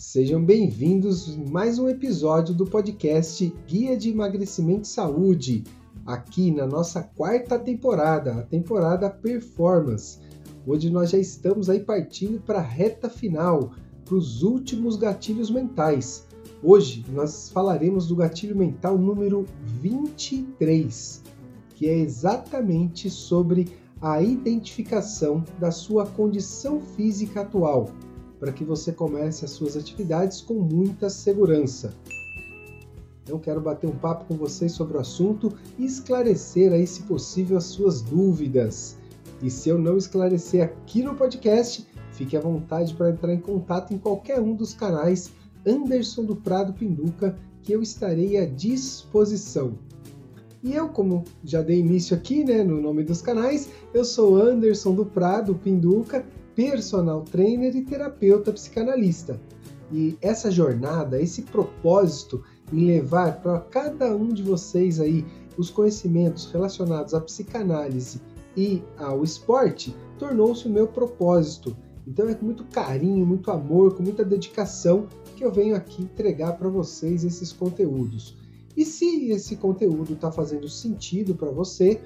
Sejam bem-vindos a mais um episódio do podcast Guia de Emagrecimento e Saúde, aqui na nossa quarta temporada, a temporada Performance, onde nós já estamos aí partindo para a reta final, para os últimos gatilhos mentais. Hoje nós falaremos do gatilho mental número 23, que é exatamente sobre a identificação da sua condição física atual para que você comece as suas atividades com muita segurança. Então quero bater um papo com vocês sobre o assunto e esclarecer aí, se possível, as suas dúvidas. E se eu não esclarecer aqui no podcast, fique à vontade para entrar em contato em qualquer um dos canais Anderson do Prado Pinduca, que eu estarei à disposição. E eu, como já dei início aqui, né, no nome dos canais, eu sou Anderson do Prado Pinduca personal trainer e terapeuta psicanalista. E essa jornada, esse propósito em levar para cada um de vocês aí os conhecimentos relacionados à psicanálise e ao esporte, tornou-se o meu propósito. Então é com muito carinho, muito amor, com muita dedicação que eu venho aqui entregar para vocês esses conteúdos. E se esse conteúdo está fazendo sentido para você,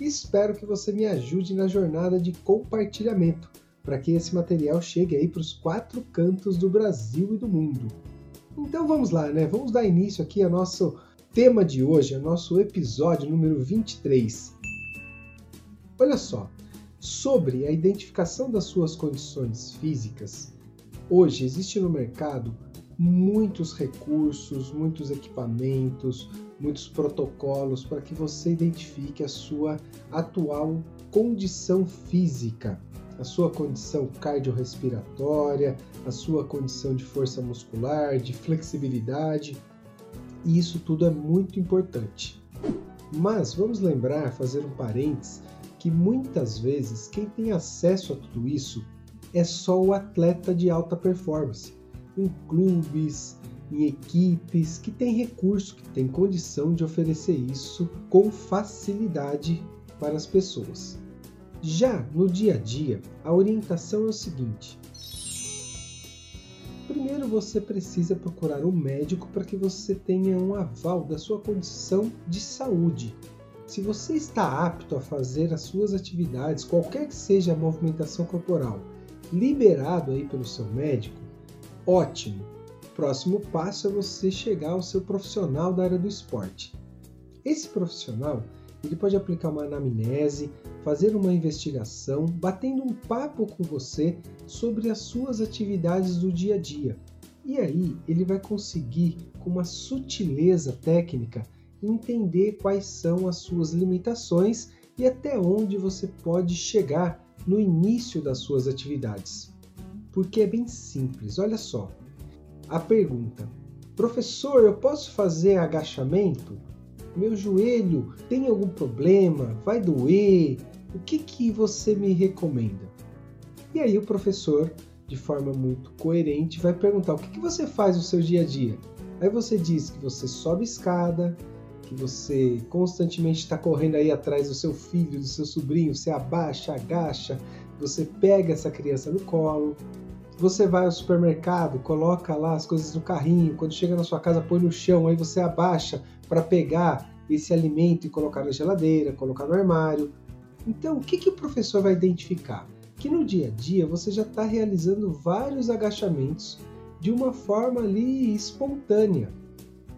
espero que você me ajude na jornada de compartilhamento para que esse material chegue aí para os quatro cantos do Brasil e do mundo. Então vamos lá, né? Vamos dar início aqui ao nosso tema de hoje, ao nosso episódio número 23. Olha só, sobre a identificação das suas condições físicas, hoje existe no mercado muitos recursos, muitos equipamentos, muitos protocolos para que você identifique a sua atual condição física a sua condição cardiorrespiratória, a sua condição de força muscular, de flexibilidade. E isso tudo é muito importante. Mas vamos lembrar, fazer um parênteses, que muitas vezes quem tem acesso a tudo isso é só o atleta de alta performance, em clubes, em equipes que têm recurso, que têm condição de oferecer isso com facilidade para as pessoas. Já no dia a dia, a orientação é o seguinte: primeiro você precisa procurar um médico para que você tenha um aval da sua condição de saúde. Se você está apto a fazer as suas atividades, qualquer que seja a movimentação corporal, liberado aí pelo seu médico, ótimo. Próximo passo é você chegar ao seu profissional da área do esporte. Esse profissional ele pode aplicar uma anamnese, fazer uma investigação, batendo um papo com você sobre as suas atividades do dia a dia. E aí ele vai conseguir, com uma sutileza técnica, entender quais são as suas limitações e até onde você pode chegar no início das suas atividades. Porque é bem simples, olha só. A pergunta: Professor, eu posso fazer agachamento? Meu joelho tem algum problema? Vai doer? O que, que você me recomenda? E aí o professor, de forma muito coerente, vai perguntar o que, que você faz no seu dia a dia. Aí você diz que você sobe escada, que você constantemente está correndo aí atrás do seu filho, do seu sobrinho, você abaixa, agacha, você pega essa criança no colo, você vai ao supermercado, coloca lá as coisas no carrinho, quando chega na sua casa põe no chão, aí você abaixa para pegar esse alimento e colocar na geladeira, colocar no armário. Então, o que, que o professor vai identificar? Que no dia a dia você já está realizando vários agachamentos de uma forma ali espontânea.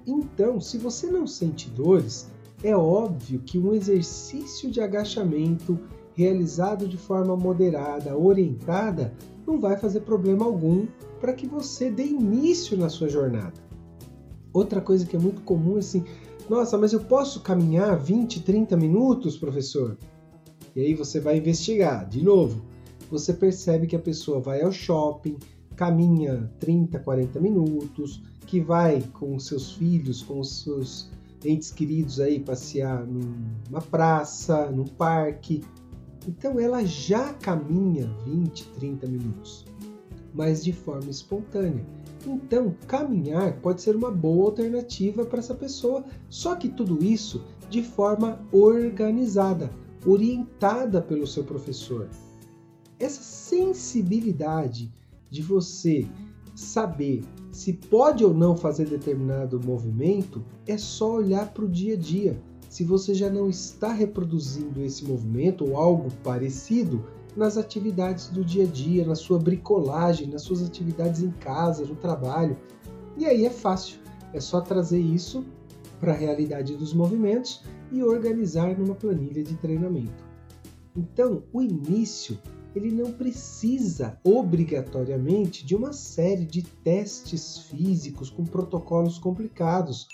Então, se você não sente dores, é óbvio que um exercício de agachamento realizado de forma moderada, orientada, não vai fazer problema algum para que você dê início na sua jornada. Outra coisa que é muito comum é assim: nossa, mas eu posso caminhar 20, 30 minutos, professor? E aí você vai investigar. De novo, você percebe que a pessoa vai ao shopping, caminha 30, 40 minutos, que vai com seus filhos, com os seus entes queridos aí passear numa praça, num parque. Então ela já caminha 20, 30 minutos, mas de forma espontânea. Então, caminhar pode ser uma boa alternativa para essa pessoa, só que tudo isso de forma organizada, orientada pelo seu professor. Essa sensibilidade de você saber se pode ou não fazer determinado movimento é só olhar para o dia a dia. Se você já não está reproduzindo esse movimento ou algo parecido nas atividades do dia a dia, na sua bricolagem, nas suas atividades em casa, no trabalho. E aí é fácil, é só trazer isso para a realidade dos movimentos e organizar numa planilha de treinamento. Então, o início ele não precisa obrigatoriamente de uma série de testes físicos com protocolos complicados.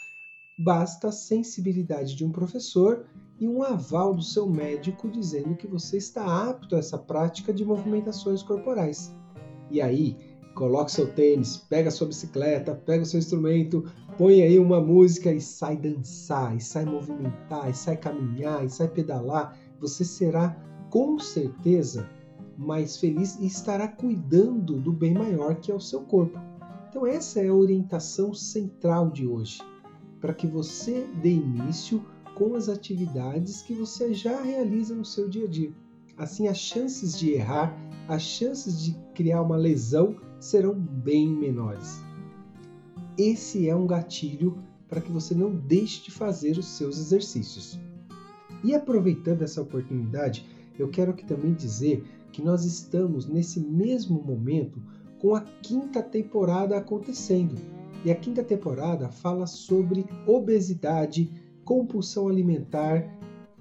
Basta a sensibilidade de um professor e um aval do seu médico dizendo que você está apto a essa prática de movimentações corporais. E aí, coloque seu tênis, pega sua bicicleta, pega o seu instrumento, põe aí uma música e sai dançar, e sai movimentar, e sai caminhar, e sai pedalar. Você será com certeza mais feliz e estará cuidando do bem maior que é o seu corpo. Então, essa é a orientação central de hoje, para que você dê início com as atividades que você já realiza no seu dia a dia. Assim, as chances de errar, as chances de criar uma lesão serão bem menores. Esse é um gatilho para que você não deixe de fazer os seus exercícios. E aproveitando essa oportunidade, eu quero aqui também dizer que nós estamos nesse mesmo momento com a quinta temporada acontecendo. E a quinta temporada fala sobre obesidade, compulsão alimentar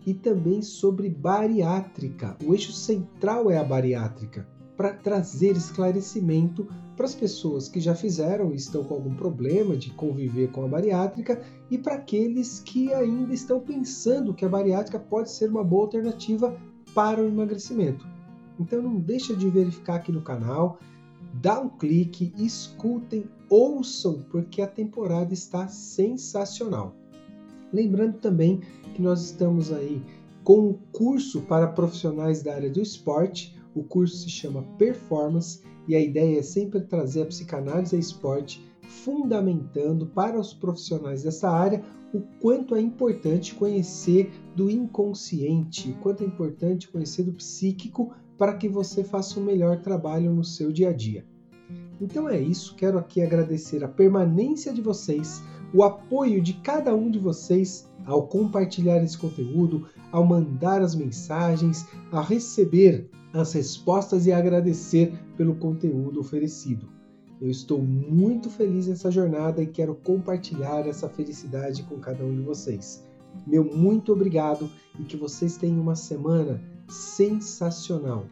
e também sobre bariátrica. O eixo central é a bariátrica, para trazer esclarecimento para as pessoas que já fizeram e estão com algum problema de conviver com a bariátrica e para aqueles que ainda estão pensando que a bariátrica pode ser uma boa alternativa para o emagrecimento. Então não deixa de verificar aqui no canal, dá um clique, escutem, ouçam, porque a temporada está sensacional. Lembrando também que nós estamos aí com um curso para profissionais da área do esporte. O curso se chama Performance e a ideia é sempre trazer a psicanálise e esporte fundamentando para os profissionais dessa área o quanto é importante conhecer do inconsciente, o quanto é importante conhecer do psíquico para que você faça um melhor trabalho no seu dia a dia. Então é isso, quero aqui agradecer a permanência de vocês, o apoio de cada um de vocês ao compartilhar esse conteúdo, ao mandar as mensagens, a receber as respostas e agradecer pelo conteúdo oferecido. Eu estou muito feliz nessa jornada e quero compartilhar essa felicidade com cada um de vocês. Meu muito obrigado e que vocês tenham uma semana sensacional.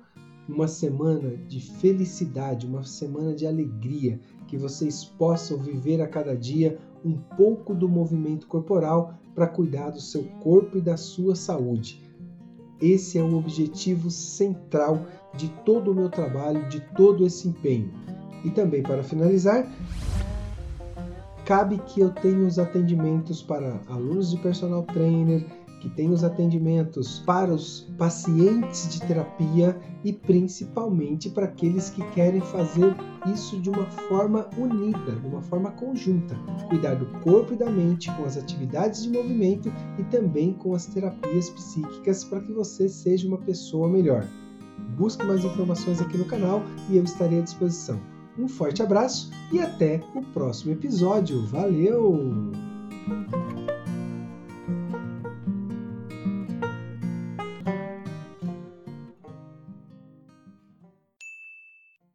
Uma semana de felicidade, uma semana de alegria, que vocês possam viver a cada dia um pouco do movimento corporal para cuidar do seu corpo e da sua saúde. Esse é o objetivo central de todo o meu trabalho, de todo esse empenho. E também para finalizar, cabe que eu tenha os atendimentos para alunos de personal trainer, que tem os atendimentos para os pacientes de terapia e principalmente para aqueles que querem fazer isso de uma forma unida, de uma forma conjunta. Cuidar do corpo e da mente com as atividades de movimento e também com as terapias psíquicas para que você seja uma pessoa melhor. Busque mais informações aqui no canal e eu estarei à disposição. Um forte abraço e até o próximo episódio. Valeu!